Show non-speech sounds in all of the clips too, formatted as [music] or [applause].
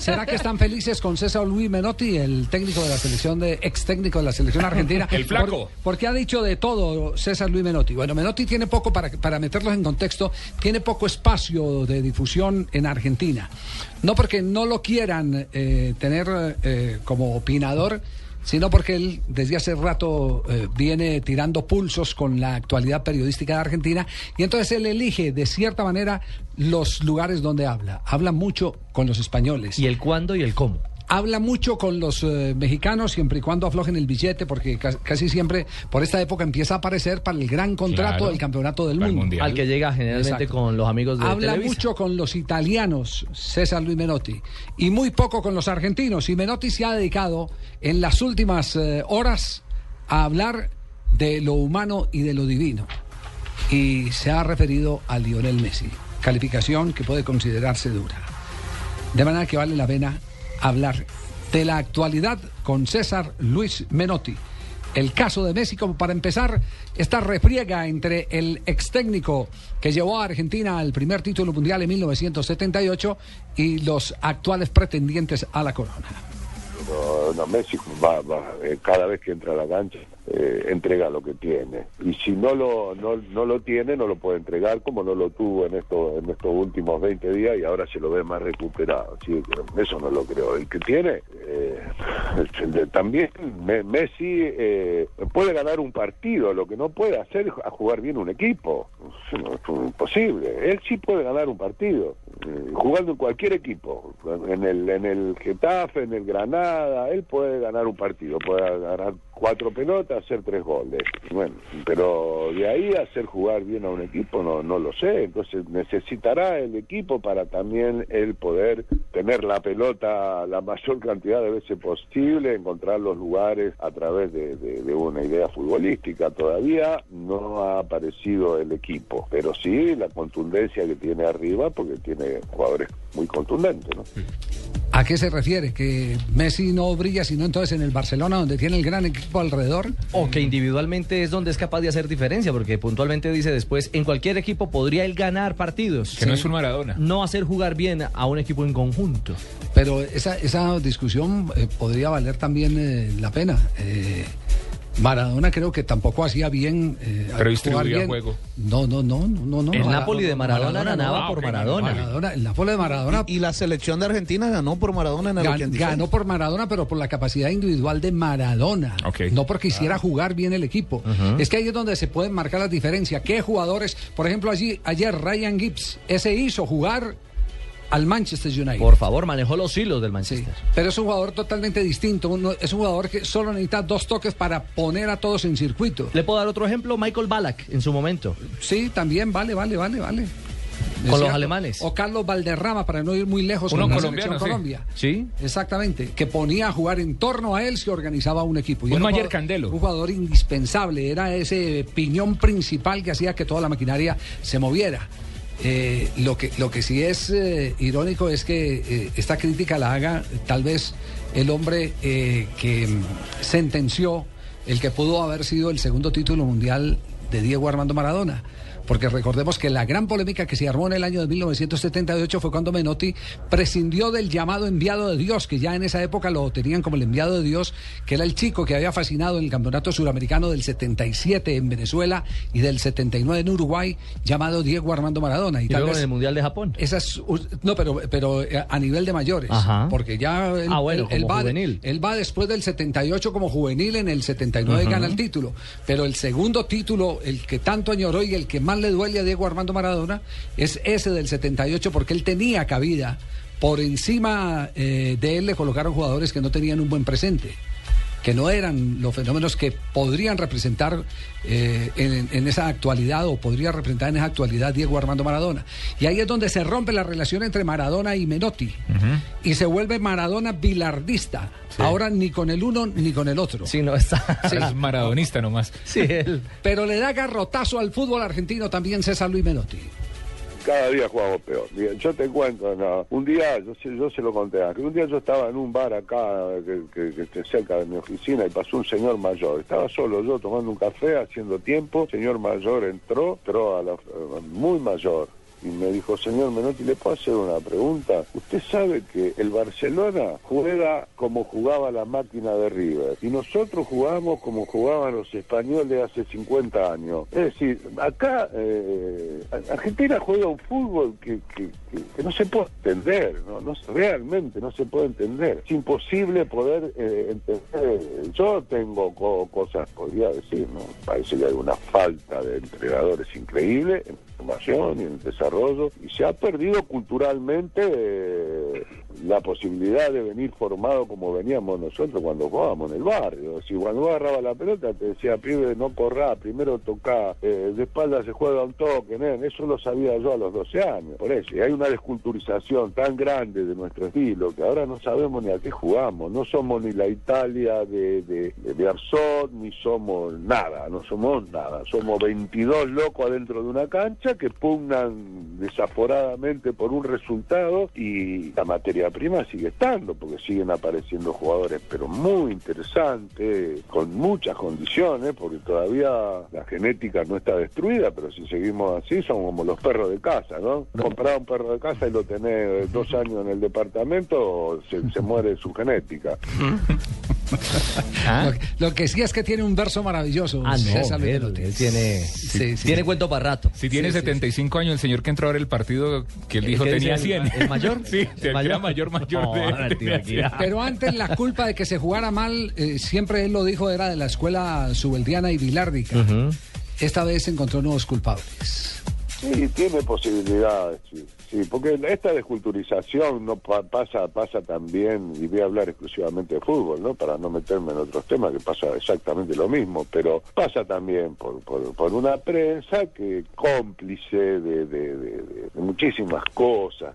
¿Será que están felices con César Luis Menotti, el técnico de la selección de ex técnico de la selección argentina? El flaco. Por- porque ha dicho de todo César Luis Menotti. Bueno, Menotti tiene poco para para meterlos en contexto, tiene poco espacio de difusión en Argentina. No porque no lo quieran eh, tener eh, como opinador, sino porque él desde hace rato eh, viene tirando pulsos con la actualidad periodística de Argentina y entonces él elige de cierta manera los lugares donde habla. Habla mucho con los españoles. Y el cuándo y el cómo. Habla mucho con los eh, mexicanos siempre y cuando aflojen el billete, porque ca- casi siempre por esta época empieza a aparecer para el gran contrato Claro. del campeonato del mundo. Mundial. Al que llega generalmente Exacto. con los amigos de Habla Televisa. mucho con los italianos, César Luis Menotti, y muy poco con los argentinos. Y Menotti se ha dedicado en las últimas eh, horas a hablar de lo humano y de lo divino. Y se ha referido a Lionel Messi, calificación que puede considerarse dura. De manera que vale la pena hablar de la actualidad con César Luis Menotti. El caso de Messi, como para empezar, esta refriega entre el ex técnico que llevó a Argentina al primer título mundial en 1978 y los actuales pretendientes a la corona. No, Messi va, va, eh, cada vez que entra a la cancha eh, entrega lo que tiene. Y si no lo no, no lo tiene no lo puede entregar como no lo tuvo en estos en estos últimos 20 días y ahora se lo ve más recuperado. Que eso no lo creo. El que tiene eh, [laughs] también Me- Messi eh, puede ganar un partido. Lo que no puede hacer es jugar bien un equipo. Es imposible. Él sí puede ganar un partido jugando en cualquier equipo en el en el Getafe en el Granada él puede ganar un partido puede ganar cuatro pelotas hacer tres goles. Bueno pero de ahí hacer jugar bien a un equipo no no lo sé. Entonces necesitará el equipo para también él poder tener la pelota la mayor cantidad de veces posible encontrar los lugares a través de, de- de una idea futbolística. Todavía no ha aparecido el equipo pero sí la contundencia que tiene arriba porque tiene jugadores muy contundentes ¿no? ¿A qué se refiere? ¿Que Messi no brilla sino entonces en el Barcelona donde tiene el gran equipo alrededor? O que individualmente es donde es capaz de hacer diferencia, porque puntualmente dice después, en cualquier equipo podría él ganar partidos. Que no es un Maradona. No hacer jugar bien a un equipo en conjunto. Pero esa, esa discusión eh, podría valer también eh, la pena. Eh, Maradona creo que tampoco hacía bien. eh, Pero distribuía bien. juego. No, no, no, no, no. El Napoli de Maradona ganaba Ah, por ok, Maradona. Maradona, el Napoli de Maradona Y la selección de Argentina ganó por Maradona en el gan- 86. ganó por Maradona, pero por la capacidad individual de Maradona. Ok. No porque hiciera jugar bien el equipo. Es que ahí es donde se pueden marcar las diferencias. ¿Qué jugadores? Por ejemplo, allí ayer Ryan Gibbs, ese hizo jugar al Manchester United. Por favor, manejó los hilos del Sí, Manchester. pero es un jugador totalmente distinto. Uno- es un jugador que solo necesita dos toques para poner a todos en circuito. Le puedo dar otro ejemplo, Michael Ballack en su momento. Sí, también vale, vale, vale, vale. Con los alemanes. O Carlos Valderrama, para no ir muy lejos Uno con la colombiano, selección sí. Colombia. Sí. Exactamente. Que ponía a jugar en torno a él, se organizaba un equipo. Y Un Mayer jugador- Candelo. Un jugador indispensable. Era ese piñón principal que hacía que toda la maquinaria se moviera. Eh, lo, que, lo que sí es eh, irónico es que eh, esta crítica la haga tal vez el hombre eh, que sentenció el que pudo haber sido el segundo título mundial de Diego Armando Maradona. Porque recordemos que la gran polémica que se armó en el año de 1978 fue cuando Menotti prescindió del llamado enviado de Dios, que ya en esa época lo tenían como el enviado de Dios, que era el chico que había fascinado en el campeonato suramericano del 77 en Venezuela y del 79 en Uruguay, llamado Diego Armando Maradona. Y, Y tal luego vez en el Mundial de Japón. esas, no, pero, pero eh, a nivel de mayores. Ajá. Porque ya él, Ah, bueno, él- él va, juvenil. él va después del 78 como juvenil, en el 79 gana el título. Pero el segundo título, el que tanto añoró y el que más le duele a Diego Armando Maradona, es ese del 78 porque él tenía cabida. Por encima eh, de él le colocaron jugadores que no tenían un buen presente. Que no eran los fenómenos que podrían representar eh, en, en esa actualidad o podría representar en esa actualidad Diego Armando Maradona. Y ahí es donde se rompe la relación entre Maradona y Menotti y se vuelve Maradona bilardista. Ahora ni con el uno ni con el otro. Sí, no está. Sí. Es maradonista nomás. Sí, él. [laughs] Pero le da garrotazo al fútbol argentino también César Luis Menotti. Cada día jugamos peor. Yo te cuento, no, un día, yo yo se lo conté antes, un día yo estaba en un bar acá, que, que- cerca de mi oficina, y pasó un señor mayor. Estaba solo yo tomando un café, haciendo tiempo. Señor mayor entró, entró a la, muy mayor. Y me dijo, señor Menotti, ¿le puedo hacer una pregunta? Usted sabe que el Barcelona juega como jugaba la máquina de River. Y nosotros jugamos como jugaban los españoles hace 50 años. Es decir, acá eh, Argentina juega un fútbol que, que- no se puede entender, ¿no? Realmente no se puede entender. Es imposible poder eh, entender. Yo tengo co- cosas, podría decir, ¿no? Parece que hay una falta de entrenadores increíble formación y en el desarrollo y se ha perdido culturalmente eh, la posibilidad de venir formado como veníamos nosotros cuando jugábamos en el barrio. Si cuando vos agarrabas la pelota te decía, pibe, no corrá, primero tocá, eh, de espalda se juega un toque, nen. eso lo sabía yo a los 12 años. Por eso, y hay una desculturización tan grande de nuestro estilo que ahora no sabemos ni a qué jugamos. No somos ni la Italia de, de, de, de Arzot, ni somos nada, no somos nada. Somos 22 locos adentro de una cancha que pugnan desaforadamente por un resultado y la materia prima sigue estando, porque siguen apareciendo jugadores, pero muy interesantes, con muchas condiciones, porque todavía la genética no está destruida, pero si seguimos así, son como los perros de casa, ¿no? Comprar un perro de casa y lo tenés dos años en el departamento, se, se muere su genética. [laughs] [laughs] Lo, que- lo que sí es que tiene un verso maravilloso. Ah, no, César él, tiene, Sí, sí. tiene cuento para rato. Si tiene Sí, sí, 75 años, el señor que entró ahora el partido que él ¿El dijo que tenía dice 100. el- el mayor? [laughs] sí, el ¿El mayor? mayor, mayor. No, de- no, tenía tío, 100. Pero antes la culpa de que se jugara mal, eh, siempre él lo dijo, era de la escuela subeldiana y bilárdica. Esta vez encontró nuevos culpables. Sí, tiene posibilidades, sí, porque esta desculturización no pa- pasa pasa también, y voy a hablar exclusivamente de fútbol, ¿no? Para no meterme en otros temas, que pasa exactamente lo mismo, pero pasa también por, por, una prensa que cómplice de, de- muchísimas cosas,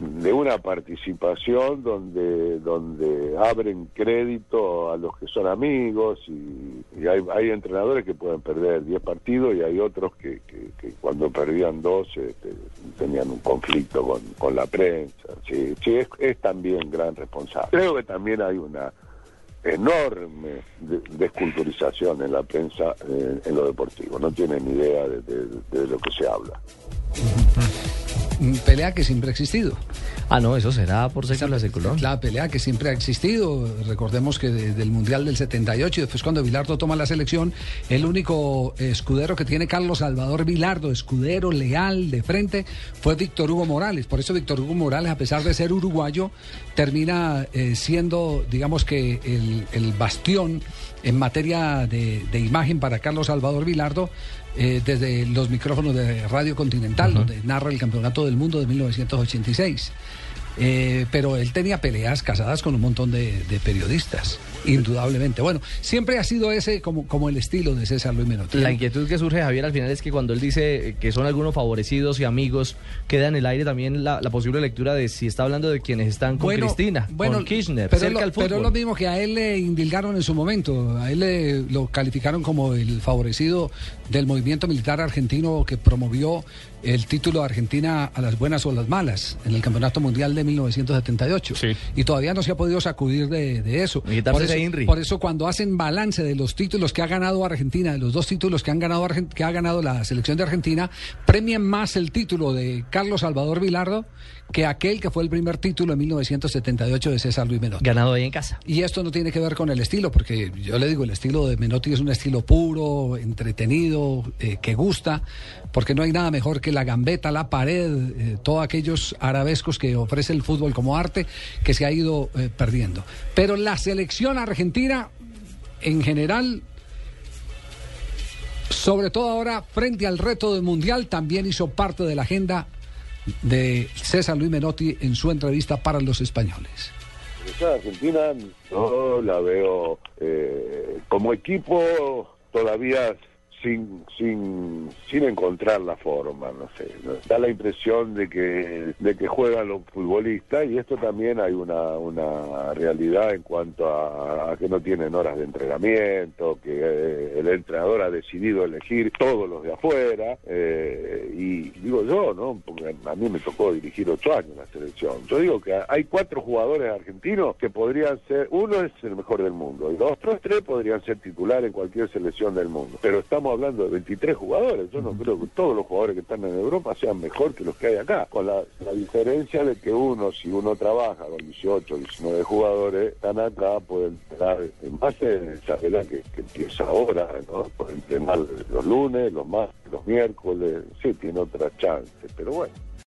de, una participación donde donde abren crédito a los que son amigos y, y hay, hay entrenadores que pueden perder 10 partidos y hay otros que, que- que cuando perdían dos este, tenían un conflicto con, con la prensa. Sí, sí es, también gran responsable. Creo que también hay una enorme de- desculturización en la prensa eh, en lo deportivo. No tienen idea de- de- de lo que se habla. [laughs] Pelea que siempre ha existido. Ah, no, eso será por século seculón. La pelea que siempre ha existido. Recordemos que desde el Mundial del 78 y después cuando Vilardo toma la selección, el único escudero que tiene Carlos Salvador Vilardo, escudero leal de frente, fue Víctor Hugo Morales. Por eso Víctor Hugo Morales, a pesar de ser uruguayo, termina eh, siendo, digamos que, el, el bastión en materia de, de imagen para Carlos Salvador Vilardo. eh, desde los micrófonos de Radio Continental, donde narra el Campeonato del Mundo de 1986. Eh, pero él tenía peleas casadas con un montón de, de periodistas, indudablemente. Bueno, siempre ha sido ese como, como el estilo de César Luis Menotti. La inquietud que surge, Javier, al final es que cuando él dice que son algunos favorecidos y amigos, queda en el aire también la, la posible lectura de si está hablando de quienes están con Cristina, con Kirchner, pero, cerca lo, al fútbol. pero es lo mismo que a él le indilgaron en su momento. A él le, lo calificaron como el favorecido del movimiento militar argentino que promovió el título de Argentina a las buenas o las malas en el Campeonato Mundial de 1978. Sí. Y todavía no se ha podido sacudir de, de eso. Por eso, INRI. por eso cuando hacen balance de los títulos que ha ganado Argentina, de los dos títulos que han ganado que ha ganado la selección de Argentina, premian más el título de Carlos Salvador Vilardo que aquel que fue el primer título en 1978 de César Luis Menotti. Ganado ahí en casa. Y esto no tiene que ver con el estilo, porque yo le digo, el estilo de Menotti es un estilo puro, entretenido, eh, que gusta, porque no hay nada mejor que la gambeta, la pared, eh, todos aquellos arabescos que ofrece el fútbol como arte que se ha ido eh, perdiendo. Pero la selección argentina, en general, sobre todo ahora, frente al reto del Mundial, también hizo parte de la agenda de César Luis Menotti en su entrevista para los españoles. selección argentina no la veo eh, como equipo todavía sin, sin, sin encontrar la forma, no sé. Da la impresión de que, de que juegan los futbolistas y esto también hay una, una realidad en cuanto a, que no tienen horas de entrenamiento, que eh, el entrenador ha decidido elegir todos los de afuera. Eh, y digo yo, ¿no? Porque a mí me tocó dirigir ocho años la selección. Yo digo que hay cuatro jugadores argentinos que podrían ser, uno es el mejor del mundo y dos, otros tres podrían ser titular en cualquier selección del mundo. Pero estamos hablando de 23 jugadores. Yo no creo que todos los jugadores que están en Europa sean mejor que los que hay acá. Con la, diferencia de que uno, si uno trabaja con 18, 19 jugadores, están acá, pueden entrenar en base a esa vela que, empieza ahora, ¿no? Pueden entrenar los lunes, los martes, los miércoles. Sí, tiene otra chance. Pero bueno,